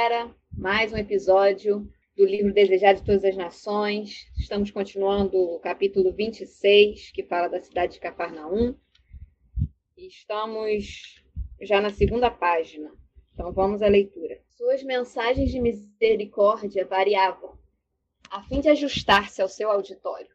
Galera, mais um episódio do livro Desejado de Todas as Nações. Estamos continuando o capítulo 26, que fala da cidade de Cafarnaum. Estamos já na segunda página. Então vamos à leitura. Suas mensagens de misericórdia variavam, a fim de ajustar-se ao seu auditório.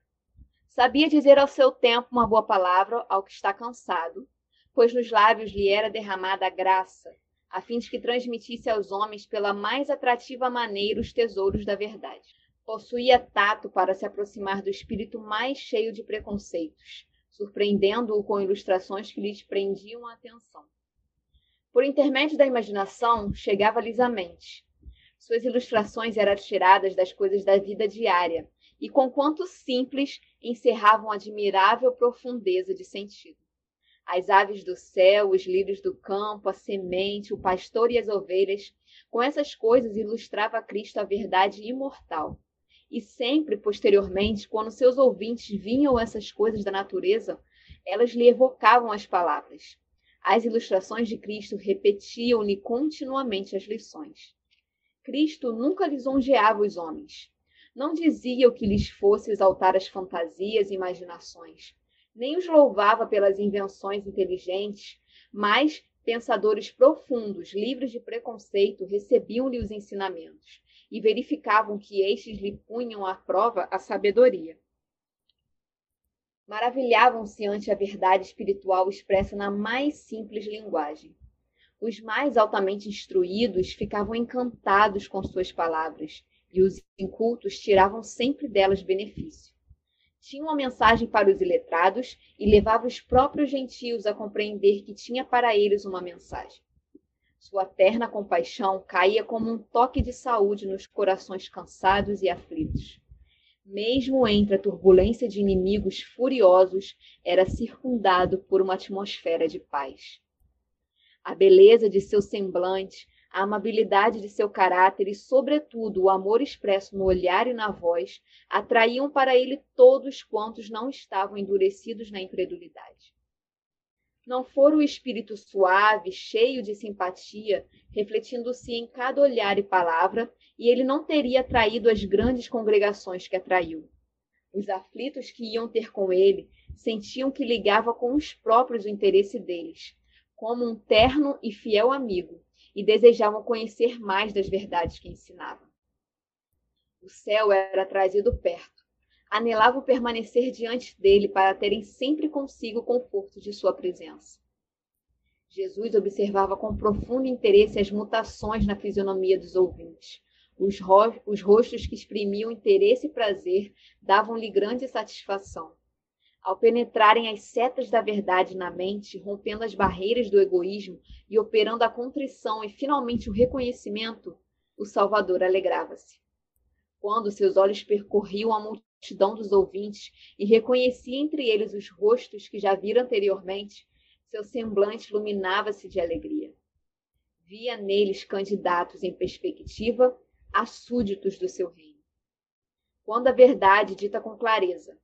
Sabia dizer ao seu tempo uma boa palavra ao que está cansado, pois nos lábios lhe era derramada a graça, a fim de que transmitisse aos homens pela mais atrativa maneira os tesouros da verdade. Possuía tato para se aproximar do espírito mais cheio de preconceitos, surpreendendo-o com ilustrações que lhes prendiam a atenção. Por intermédio da imaginação, chegava-lhes à mente. Suas ilustrações eram tiradas das coisas da vida diária e, conquanto simples, encerravam admirável profundeza de sentido. As aves do céu, os lírios do campo, a semente, o pastor e as ovelhas, com essas coisas ilustrava Cristo a verdade imortal. E sempre, posteriormente, quando seus ouvintes vinham essas coisas da natureza, elas lhe evocavam as palavras. As ilustrações de Cristo repetiam-lhe continuamente as lições. Cristo nunca lisonjeava os homens. Não dizia o que lhes fosse exaltar as fantasias e imaginações, nem os louvava pelas invenções inteligentes, mas pensadores profundos, livres de preconceito, recebiam-lhe os ensinamentos e verificavam que estes lhe punham à prova a sabedoria maravilhavam-se ante a verdade espiritual expressa na mais simples linguagem. Os mais altamente instruídos ficavam encantados com suas palavras, e os incultos tiravam sempre delas benefício. Tinha uma mensagem para os iletrados e levava os próprios gentios a compreender que tinha para eles uma mensagem. Sua terna compaixão caía como um toque de saúde nos corações cansados e aflitos mesmo entre a turbulência de inimigos furiosos, era circundado por uma atmosfera de paz. A beleza de seu semblante, a amabilidade de seu caráter e, sobretudo, o amor expresso no olhar e na voz atraíam para ele todos quantos não estavam endurecidos na incredulidade não for o espírito suave, cheio de simpatia, refletindo-se em cada olhar e palavra, e ele não teria atraído as grandes congregações que atraiu. Os aflitos que iam ter com ele sentiam que ligava com os próprios o interesse deles, como um terno e fiel amigo, e desejavam conhecer mais das verdades que ensinava. O céu era trazido perto anelavam permanecer diante dele para terem sempre consigo o conforto de sua presença. Jesus observava com profundo interesse as mutações na fisionomia dos ouvintes. Os, ro os rostos que exprimiam interesse e prazer davam-lhe grande satisfação. Ao penetrarem as setas da verdade na mente, rompendo as barreiras do egoísmo e operando a contrição e finalmente o reconhecimento, o Salvador alegrava-se. Quando seus olhos percorriam a multidão dos ouvintes e reconhecia entre eles os rostos que já vira anteriormente, seu semblante iluminava-se de alegria. Via neles candidatos em perspectiva a súditos do seu reino. Quando a verdade, dita com clareza,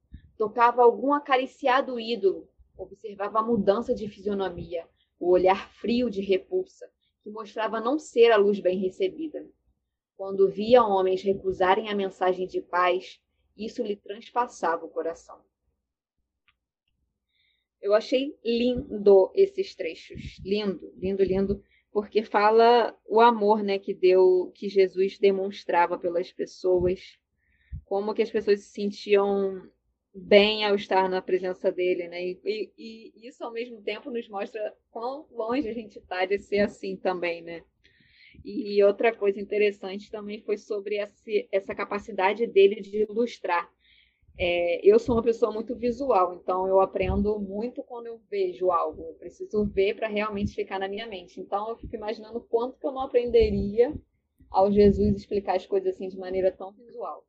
tocava algum acariciado ídolo, observava a mudança de fisionomia, o olhar frio de repulsa, que mostrava não ser a luz bem recebida. Quando via homens recusarem a mensagem de paz, isso lhe transpassava o coração. Eu achei lindo esses trechos, lindo, lindo, lindo, porque fala o amor, né, que deu, que Jesus demonstrava pelas pessoas, como que as pessoas se sentiam bem ao estar na presença dele, né? E, e, e isso ao mesmo tempo nos mostra quão longe a gente está de ser assim também, né? E outra coisa interessante também foi sobre essa capacidade dele de ilustrar. é, eu sou uma pessoa muito visual, então eu aprendo muito quando eu vejo algo. Eu preciso ver para realmente ficar na minha mente. Então eu fico imaginando quanto que eu não aprenderia ao Jesus explicar as coisas assim de maneira tão visual.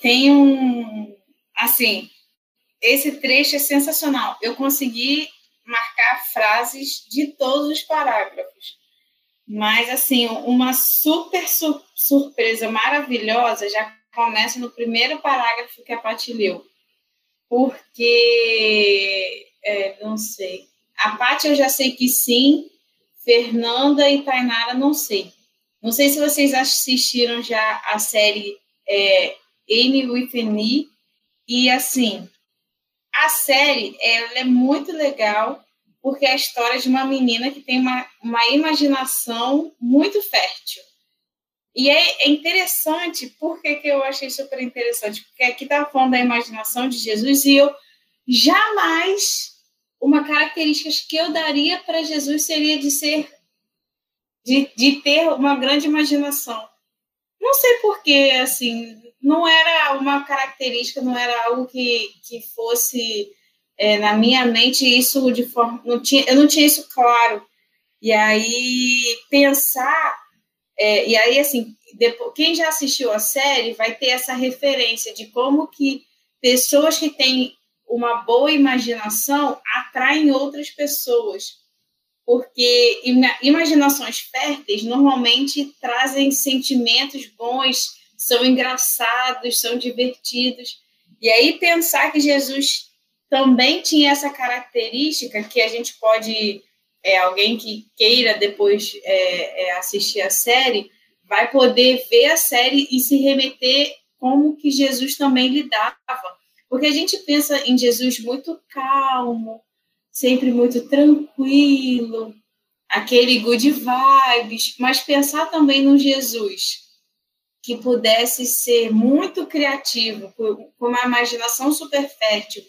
Tem um, assim, esse trecho é sensacional. Eu consegui marcar frases de todos os parágrafos. Mas, assim, uma super su surpresa maravilhosa já começa no primeiro parágrafo que a Paty leu. Porque, é, não sei. A Paty eu já sei que sim, Fernanda e Tainara não sei. Não sei se vocês assistiram já a série é, With Me. E, assim, a série ela é muito legal porque é a história de uma menina que tem uma, uma imaginação muito fértil. E é, é interessante, por que, que eu achei super interessante? Porque aqui está falando da imaginação de Jesus e eu jamais, uma característica que eu daria para Jesus seria de ser, de, de ter uma grande imaginação. Não sei porquê, assim, não era uma característica, não era algo que, que fosse é, na minha mente isso de forma não tinha eu não tinha isso claro. E aí pensar é, e aí assim depois, quem já assistiu a série vai ter essa referência de como que pessoas que têm uma boa imaginação atraem outras pessoas porque imaginações férteis normalmente trazem sentimentos bons são engraçados são divertidos e aí pensar que Jesus também tinha essa característica que a gente pode, é, alguém que queira depois é, é, assistir a série, vai poder ver a série e se remeter como que Jesus também lidava. Porque a gente pensa em Jesus muito calmo, sempre muito tranquilo, aquele good vibes, mas pensar também no Jesus que pudesse ser muito criativo, com uma imaginação super fértil,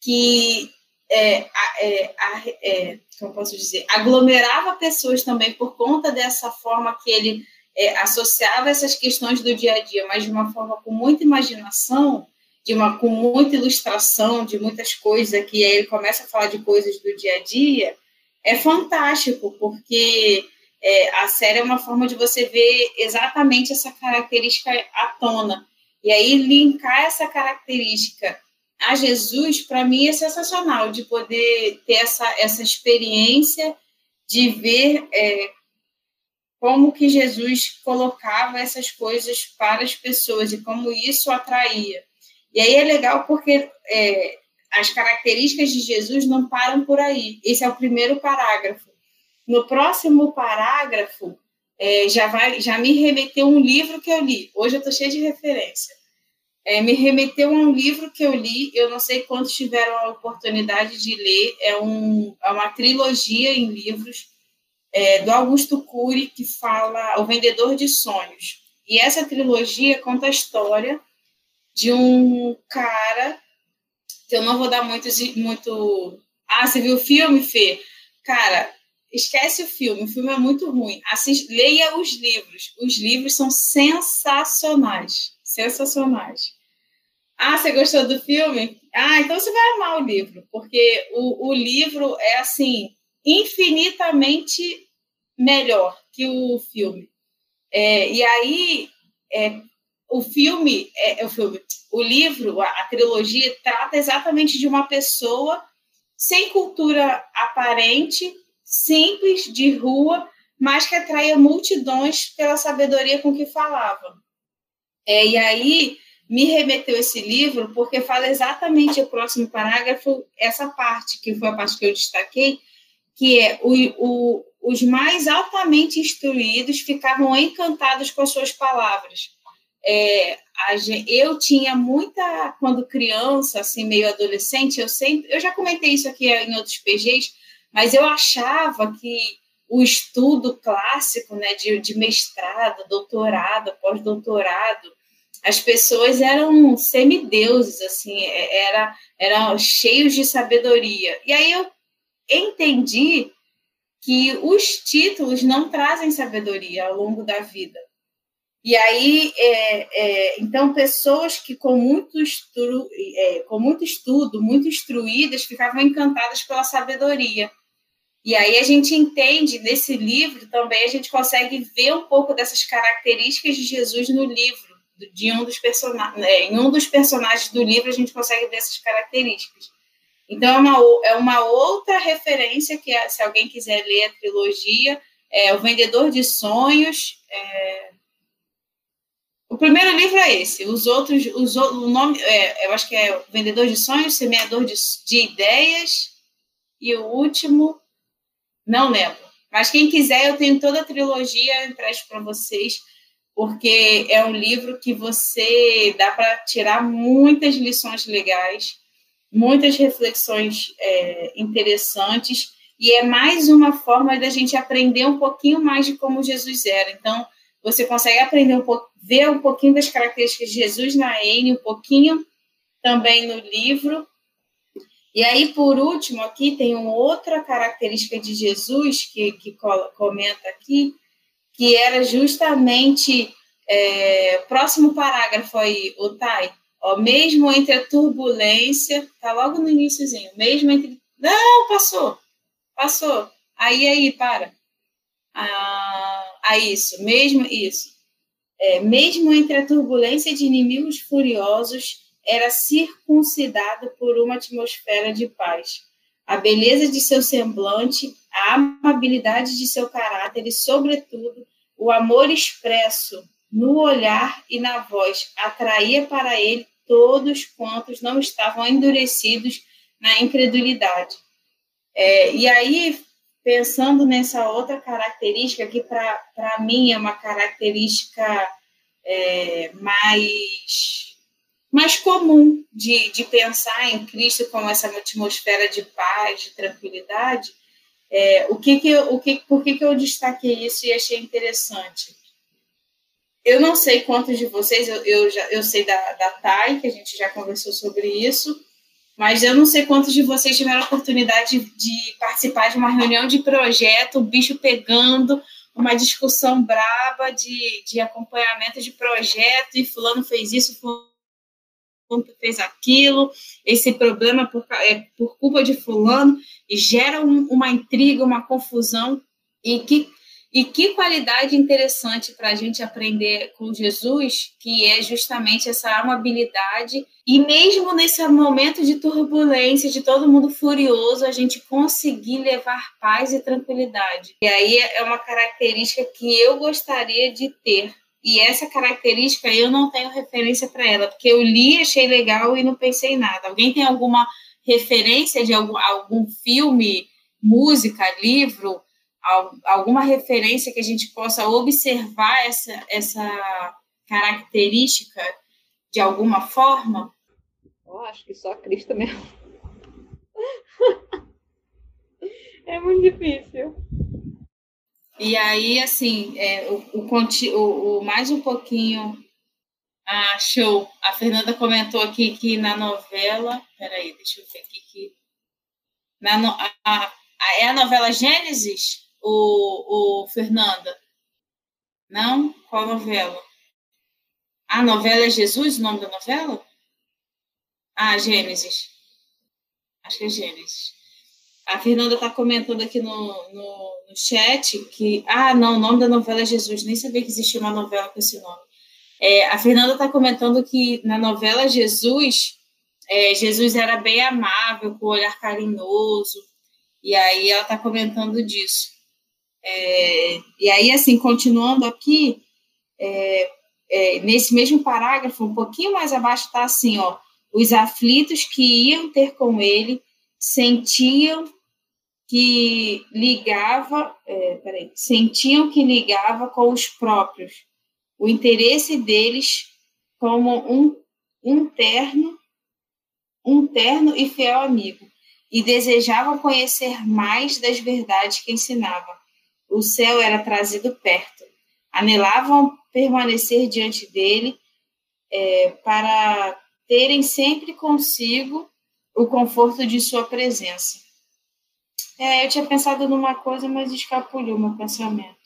que é, é, é, como posso dizer, aglomerava pessoas também por conta dessa forma que ele é, associava essas questões do dia a dia, mas de uma forma com muita imaginação, de uma com muita ilustração, de muitas coisas que aí ele começa a falar de coisas do dia a dia, é fantástico porque é, a série é uma forma de você ver exatamente essa característica à tona e aí linkar essa característica a Jesus, para mim, é sensacional de poder ter essa, essa experiência de ver é, como que Jesus colocava essas coisas para as pessoas e como isso atraía. E aí é legal porque é, as características de Jesus não param por aí. Esse é o primeiro parágrafo. No próximo parágrafo, é, já, vai, já me remeteu um livro que eu li. Hoje eu estou cheia de referência é, me remeteu a um livro que eu li, eu não sei quantos tiveram a oportunidade de ler, é, um, é uma trilogia em livros é, do Augusto Cury, que fala O Vendedor de Sonhos. E essa trilogia conta a história de um cara, que eu não vou dar muito. muito... Ah, você viu o filme, Fê? Cara, esquece o filme, o filme é muito ruim. Assiste, leia os livros. Os livros são sensacionais. Sensacionais. Ah, você gostou do filme? Ah, então você vai amar o livro, porque o, o livro é assim infinitamente melhor que o filme. É, e aí é, o filme, é, o filme, o livro, a, a trilogia trata exatamente de uma pessoa sem cultura aparente, simples, de rua, mas que atraía multidões pela sabedoria com que falava. É, e aí me remeteu esse livro porque fala exatamente o próximo parágrafo, essa parte, que foi a parte que eu destaquei, que é o, o, os mais altamente instruídos ficavam encantados com as suas palavras. É, eu tinha muita, quando criança, assim, meio adolescente, eu sempre, eu já comentei isso aqui em outros PGs, mas eu achava que o estudo clássico, né, de, de mestrado, doutorado, pós-doutorado, as pessoas eram semideuses, assim, é, era, eram cheios de sabedoria. E aí eu entendi que os títulos não trazem sabedoria ao longo da vida. E aí, é, é, então, pessoas que com muito, estudo, é, com muito estudo, muito instruídas, ficavam encantadas pela sabedoria. E aí a gente entende, nesse livro também, a gente consegue ver um pouco dessas características de Jesus no livro, de um dos personagens, né? em um dos personagens do livro a gente consegue ver essas características. Então é uma, é uma outra referência que, se alguém quiser ler a trilogia, é O Vendedor de Sonhos, é, o primeiro livro é esse. Os outros, os, o nome, é, eu acho que é Vendedor de Sonhos, Semeador de, de Ideias, e o último, não lembro. Mas quem quiser, eu tenho toda a trilogia, empresto para vocês, porque é um livro que você dá para tirar muitas lições legais, muitas reflexões é, interessantes, e é mais uma forma da gente aprender um pouquinho mais de como Jesus era. Então, você consegue aprender um pouco, ver um pouquinho das características de Jesus na N, um pouquinho também no livro. E aí, por último, aqui tem uma outra característica de Jesus que, que comenta aqui, que era justamente é, próximo parágrafo aí, o Tai, ó, mesmo entre a turbulência, tá logo no iníciozinho, mesmo entre. Não, passou, passou. Aí, aí, para. Ah, a isso, mesmo isso. É, mesmo entre a turbulência de inimigos furiosos, era circuncidado por uma atmosfera de paz. A beleza de seu semblante, a amabilidade de seu caráter e, sobretudo, o amor expresso no olhar e na voz atraía para ele todos quantos não estavam endurecidos na incredulidade. É, e aí pensando nessa outra característica, que para mim é uma característica é, mais, mais comum de, de pensar em Cristo como essa atmosfera de paz, de tranquilidade, é, o que que, o que, por que, que eu destaquei isso e achei interessante? Eu não sei quantos de vocês, eu, eu, já, eu sei da, da Thay, que a gente já conversou sobre isso, mas eu não sei quantos de vocês tiveram a oportunidade de participar de uma reunião de projeto, o bicho pegando, uma discussão braba de, de acompanhamento de projeto, e fulano fez isso, fulano fez aquilo, esse problema por, é por culpa de fulano, e gera um, uma intriga, uma confusão, e que e que qualidade interessante para a gente aprender com Jesus, que é justamente essa amabilidade. E mesmo nesse momento de turbulência, de todo mundo furioso, a gente conseguir levar paz e tranquilidade. E aí é uma característica que eu gostaria de ter. E essa característica eu não tenho referência para ela, porque eu li, achei legal e não pensei em nada. Alguém tem alguma referência de algum, algum filme, música, livro? Alguma referência que a gente possa observar essa, essa característica de alguma forma? Eu acho que só Cristo mesmo. é muito difícil. E aí, assim, é, o, o, o, mais um pouquinho. Ah, show. A Fernanda comentou aqui que na novela. Peraí, deixa eu ver aqui. Que, na no, a, a, é a novela Gênesis? O, o Fernanda? Não? Qual novela? A novela é Jesus, o nome da novela? Ah, Gênesis. Acho que é Gênesis. A Fernanda está comentando aqui no, no, no, chat que. Ah, não, o nome da novela é Jesus. Nem sabia que existia uma novela com esse nome. É, a Fernanda está comentando que na novela Jesus, é, Jesus era bem amável, com o olhar carinhoso. E aí ela está comentando disso. É, e aí, assim, continuando aqui, é, é, nesse mesmo parágrafo, um pouquinho mais abaixo, está assim, ó, os aflitos que iam ter com ele sentiam que ligava, é, peraí, sentiam que ligava com os próprios, o interesse deles como um, um terno, um terno e fiel amigo, e desejavam conhecer mais das verdades que ensinava o céu era trazido perto. Anelavam permanecer diante dele é, para terem sempre consigo o conforto de sua presença. É, eu tinha pensado numa coisa, mas escapuliu meu pensamento.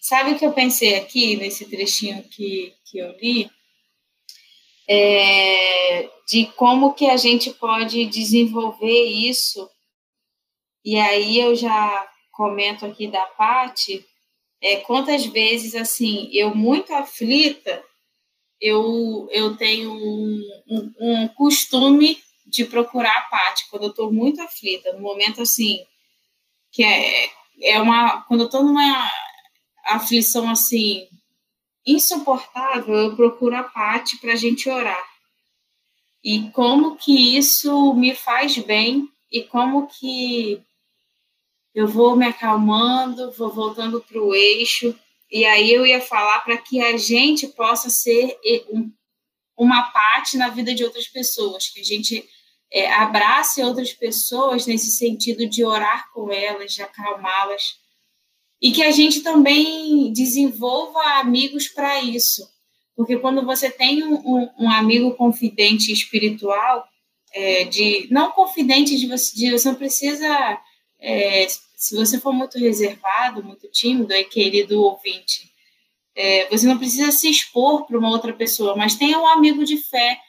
sabe o que eu pensei aqui, nesse trechinho que, que eu li? É, de como que a gente pode desenvolver isso. E aí eu já comento aqui da parte é, quantas vezes, assim, eu muito aflita, eu, eu tenho um, um, um costume de procurar a Paty quando eu estou muito aflita, no momento, assim, que é, é uma... Quando eu estou numa aflição, assim, insuportável, eu procuro a Paty para a gente orar. E como que isso me faz bem e como que eu vou me acalmando, vou voltando para o eixo, e aí eu ia falar para que a gente possa ser um, uma parte na vida de outras pessoas, que a gente é, abrace outras pessoas nesse sentido de orar com elas, de acalmá-las, e que a gente também desenvolva amigos para isso, porque quando você tem um, um, um amigo confidente espiritual, é, de não confidente de você, de, você não precisa é, se você for muito reservado, muito tímido, aí, querido ouvinte, é, você não precisa se expor para uma outra pessoa, mas tenha um amigo de fé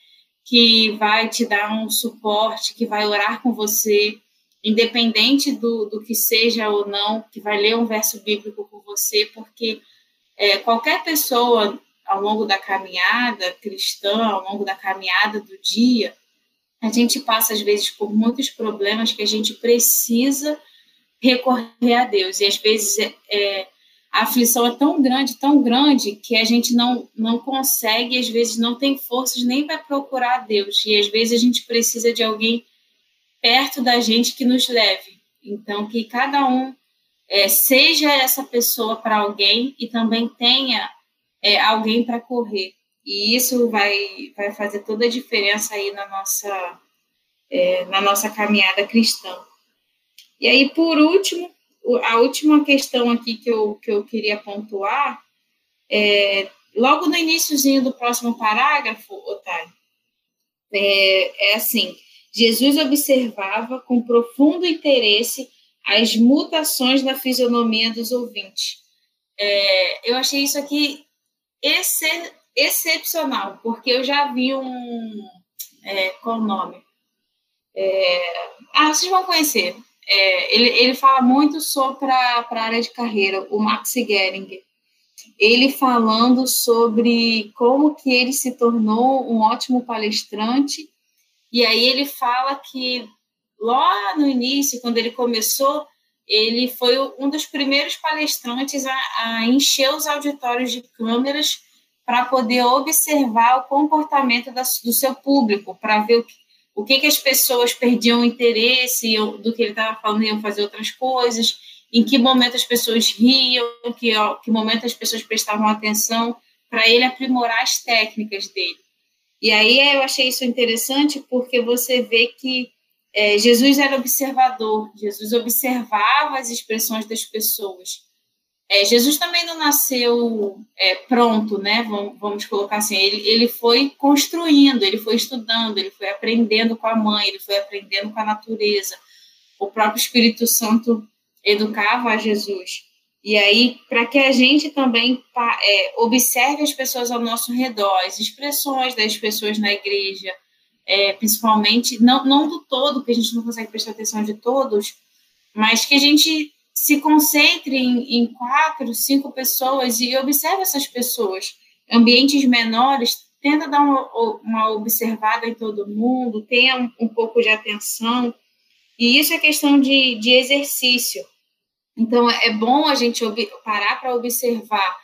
que vai te dar um suporte, que vai orar com você, independente do, do que seja ou não, que vai ler um verso bíblico com você, porque é, qualquer pessoa ao longo da caminhada cristã, ao longo da caminhada do dia, a gente passa às vezes por muitos problemas que a gente precisa recorrer a Deus. E às vezes é, é, a aflição é tão grande, tão grande, que a gente não, não consegue, às vezes não tem forças nem para procurar a Deus. E às vezes a gente precisa de alguém perto da gente que nos leve. Então, que cada um é, seja essa pessoa para alguém e também tenha é, alguém para correr. E isso vai, vai fazer toda a diferença aí na nossa, é, na nossa caminhada cristã. E aí, por último, a última questão aqui que eu, que eu queria pontuar é, logo no iníciozinho do próximo parágrafo, Otávio, é, é assim, Jesus observava com profundo interesse as mutações na fisionomia dos ouvintes. É, eu achei isso aqui excep excepcional, porque eu já vi um. É, qual o nome? É, ah, vocês vão conhecer. É, ele, ele fala muito sobre a área de carreira, o Max Geringer. Ele falando sobre como que ele se tornou um ótimo palestrante, e aí ele fala que lá no início, quando ele começou, ele foi um dos primeiros palestrantes a, a encher os auditórios de câmeras para poder observar o comportamento da, do seu público, para ver o que, o que, que as pessoas perdiam interesse do que ele estava falando, iam fazer outras coisas, em que momento as pessoas riam, que, que momento as pessoas prestavam atenção, para ele aprimorar as técnicas dele. E aí eu achei isso interessante porque você vê que é, Jesus era observador, Jesus observava as expressões das pessoas. É, Jesus também não nasceu é, pronto, né? Vamos, vamos, colocar assim. Ele, ele foi construindo, ele foi estudando, ele foi aprendendo com a mãe, ele foi aprendendo com a natureza. O próprio Espírito Santo educava a Jesus. E aí, para que a gente também é, observe as pessoas ao nosso redor, as expressões das pessoas na igreja, é, principalmente, não, não do todo, porque a gente não consegue prestar atenção de todos, mas que a gente se concentre em, em quatro, cinco pessoas e observe essas pessoas. Ambientes menores, tenta dar uma, uma observada em todo mundo, tenha um, um, pouco de atenção. E isso é questão de, de exercício. Então, é bom a gente parar para observar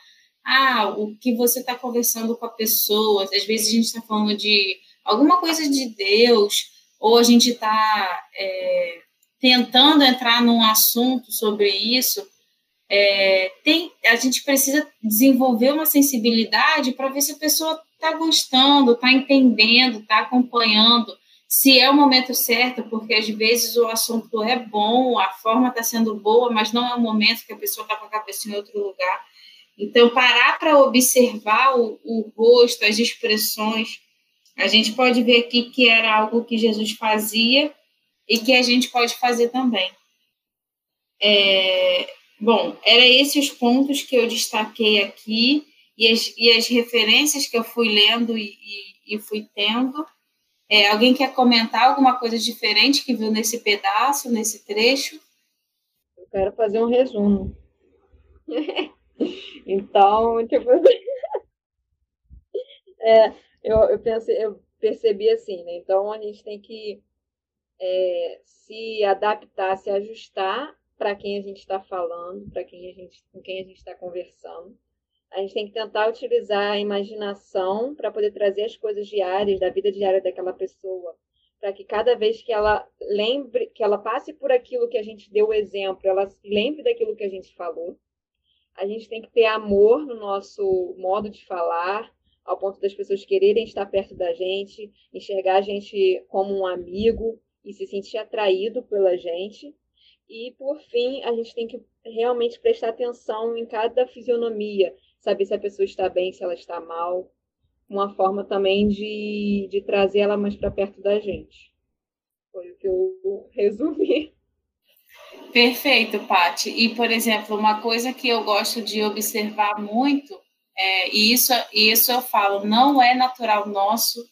ah, o que você está conversando com a pessoa. Às vezes a gente está falando de alguma coisa de Deus, ou a gente está é, tentando entrar num assunto sobre isso, é, tem, a gente precisa desenvolver uma sensibilidade para ver se a pessoa está gostando, está entendendo, está acompanhando, se é o momento certo, porque às vezes o assunto é bom, a forma está sendo boa, mas não é o momento que a pessoa está com a cabeça em outro lugar. Então, parar para observar o, o rosto, as expressões, a gente pode ver aqui que era algo que Jesus fazia e que a gente pode fazer também. É, Bom, eram esses os pontos que eu destaquei aqui e as, e as referências que eu fui lendo e, e, e fui tendo. É, alguém quer comentar alguma coisa diferente que viu nesse pedaço, nesse trecho? Eu quero fazer um resumo. então, tipo, é, eu, eu, pensei, eu percebi assim, né? Então a gente tem que é, se adaptar, se ajustar para quem a gente está falando, para quem a gente, com quem a gente está conversando. A gente tem que tentar utilizar a imaginação para poder trazer as coisas diárias, da vida diária daquela pessoa, para que cada vez que ela lembre, que ela passe por aquilo que a gente deu o exemplo, ela lembre daquilo que a gente falou. A gente tem que ter amor no nosso modo de falar, ao ponto das pessoas quererem estar perto da gente, enxergar a gente como um amigo e se sentir atraído pela gente. E, por fim, a gente tem que realmente prestar atenção em cada fisionomia, saber se a pessoa está bem, se ela está mal. Uma forma também de, de trazer ela mais para perto da gente. Foi o que eu resumi. Perfeito, Pati. E, por exemplo, uma coisa que eu gosto de observar muito, é, e isso, isso eu falo, não é natural nosso,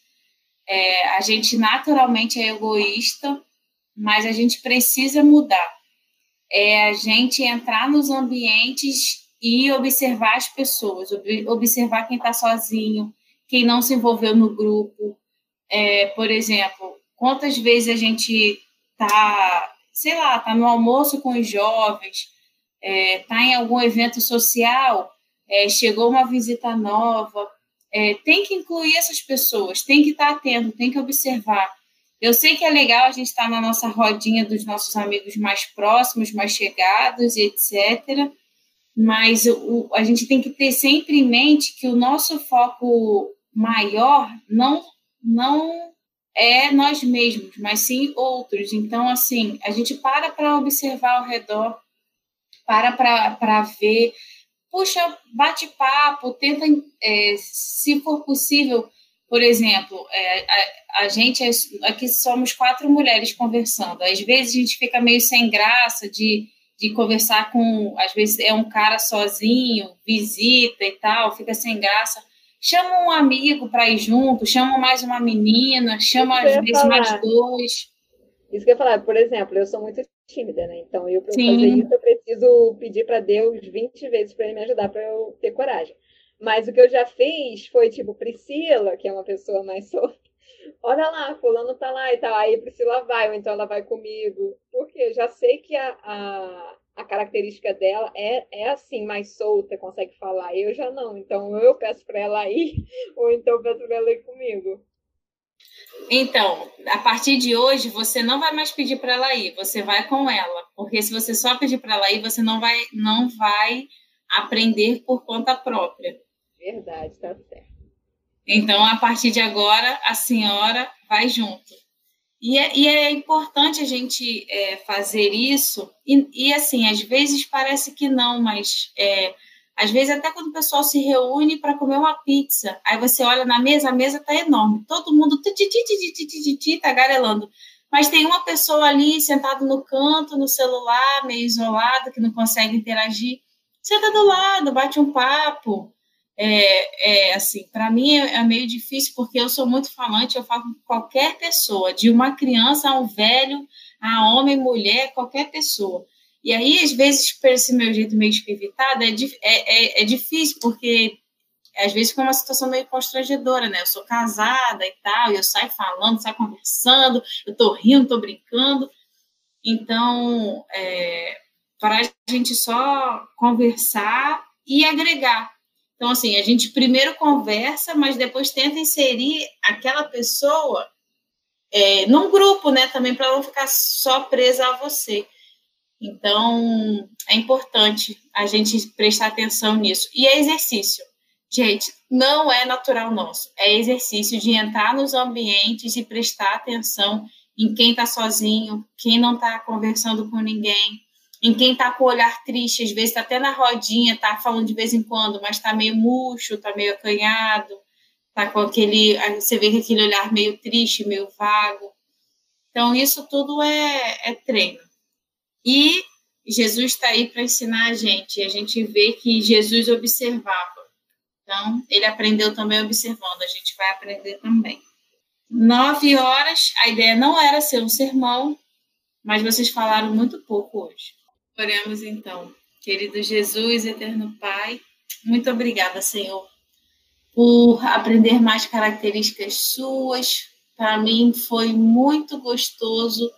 é, a gente naturalmente é egoísta, mas a gente precisa mudar. É a gente entrar nos ambientes e observar as pessoas, observar quem está sozinho, quem não se envolveu no grupo. É, por exemplo, quantas vezes a gente está, sei lá, está no almoço com os jovens, está é, tá em algum evento social, é, chegou uma visita nova, é, tem que incluir essas pessoas, tem que estar atento, tem que observar. Eu sei que é legal a gente estar na nossa rodinha dos nossos amigos mais próximos, mais chegados e etc mas o, a gente tem que ter sempre em mente que o nosso foco maior não, não é nós mesmos, mas sim outros. Então, assim, a gente para para observar ao redor, para para ver, puxa, bate papo, tenta, é, se for possível, por exemplo, é, a, a, gente, é, aqui somos quatro mulheres conversando, às vezes a gente fica meio sem graça de de conversar com, às vezes é um cara sozinho, visita e tal, fica sem graça. Chama um amigo para ir junto, chama mais uma menina, chama às vezes falar. mais dois. Isso que eu ia falar, por exemplo, eu sou muito tímida, né? Então, eu para fazer isso, eu preciso pedir para Deus 20 vezes para ele me ajudar para eu ter coragem. Mas o que eu já fiz foi, tipo, Priscila, que é uma pessoa mais solta, olha lá, fulano tá lá e tal. Aí Priscila vai, ou então ela vai comigo. Porque já sei que a, a, a característica dela é, é assim, mais solta, consegue falar. Eu já não. Então eu peço para ela ir, ou então peço para ela ir comigo. Então, a partir de hoje, você não vai mais pedir para ela ir, você vai com ela. Porque se você só pedir para ela ir, você não vai, não vai aprender por conta própria. Verdade, tá certo. Então, a partir de agora, a senhora vai junto. E é, e é importante a gente é, fazer isso, e, e, assim, às vezes parece que não, mas é, às vezes até quando o pessoal se reúne para comer uma pizza, aí você olha na mesa, a mesa está enorme, todo mundo tá garelando, mas tem uma pessoa ali sentada no canto, no celular, meio isolada, que não consegue interagir, senta do lado, bate um papo, é, é assim, para mim é, é, meio difícil porque eu sou muito falante, eu falo com qualquer pessoa, de uma criança a um velho, a homem, mulher, qualquer pessoa. E aí, às vezes, por esse meu jeito meio espivitado, é, é, é, é difícil, porque às vezes fica uma situação meio constrangedora, né? Eu sou casada e tal, e eu saio falando, saio conversando, eu tô rindo, tô brincando. Então, é, para a gente só conversar e agregar, então, assim, a gente primeiro conversa, mas depois tenta inserir aquela pessoa é, num grupo, né? Também para não ficar só presa a você. Então, é importante a gente prestar atenção nisso. E é exercício. Gente, não é natural nosso. É exercício de entrar nos ambientes e prestar atenção em quem está sozinho, quem não está conversando com ninguém, em quem está com o olhar triste, às vezes está até na rodinha, está falando de vez em quando, mas está meio murcho, está meio acanhado, está com aquele. Você vê que aquele olhar meio triste, meio vago. Então, isso tudo é, é treino. E Jesus está aí para ensinar a gente. E a gente vê que Jesus observava. Então, ele aprendeu também observando. A gente vai aprender também. Nove horas, a ideia não era ser um sermão, mas vocês falaram muito pouco hoje. Oremos então. Querido Jesus, eterno Pai, muito obrigada, Senhor, por aprender mais características suas. Para mim foi muito gostoso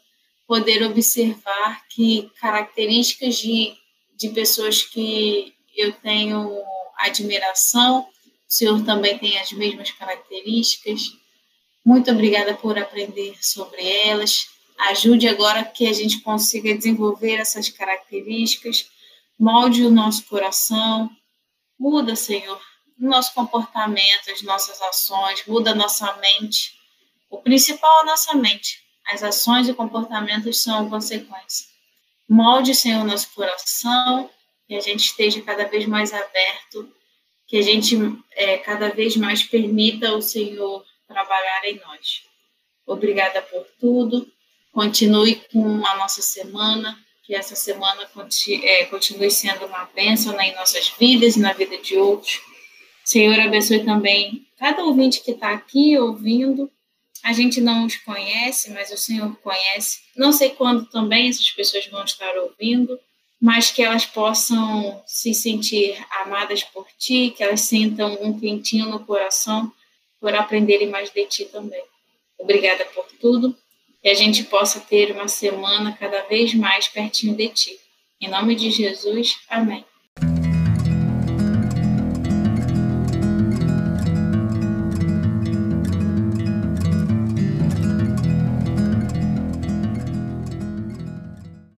poder observar que características de, de pessoas que eu tenho admiração, o Senhor também tem as mesmas características. Muito obrigada por aprender sobre elas. Ajude agora que a gente consiga desenvolver essas características. Molde o nosso coração. Muda, Senhor, o nosso comportamento, as nossas ações, muda a nossa mente. O principal é a nossa mente as ações e comportamentos são consequência. Molde, Senhor, nosso coração, que a gente esteja cada vez mais aberto, que a gente é, cada vez mais permita o Senhor trabalhar em nós. Obrigada por tudo. Continue com a nossa semana, que essa semana é, continue sendo uma bênção em nossas vidas e na vida de outros. Senhor, abençoe também cada ouvinte que está aqui ouvindo a gente não os conhece, mas o Senhor conhece. Não sei quando também essas pessoas vão estar ouvindo, mas que elas possam se sentir amadas por Ti, que elas sintam um quentinho no coração por aprenderem mais de Ti também. Obrigada por tudo e a gente possa ter uma semana cada vez mais pertinho de Ti. Em nome de Jesus, amém.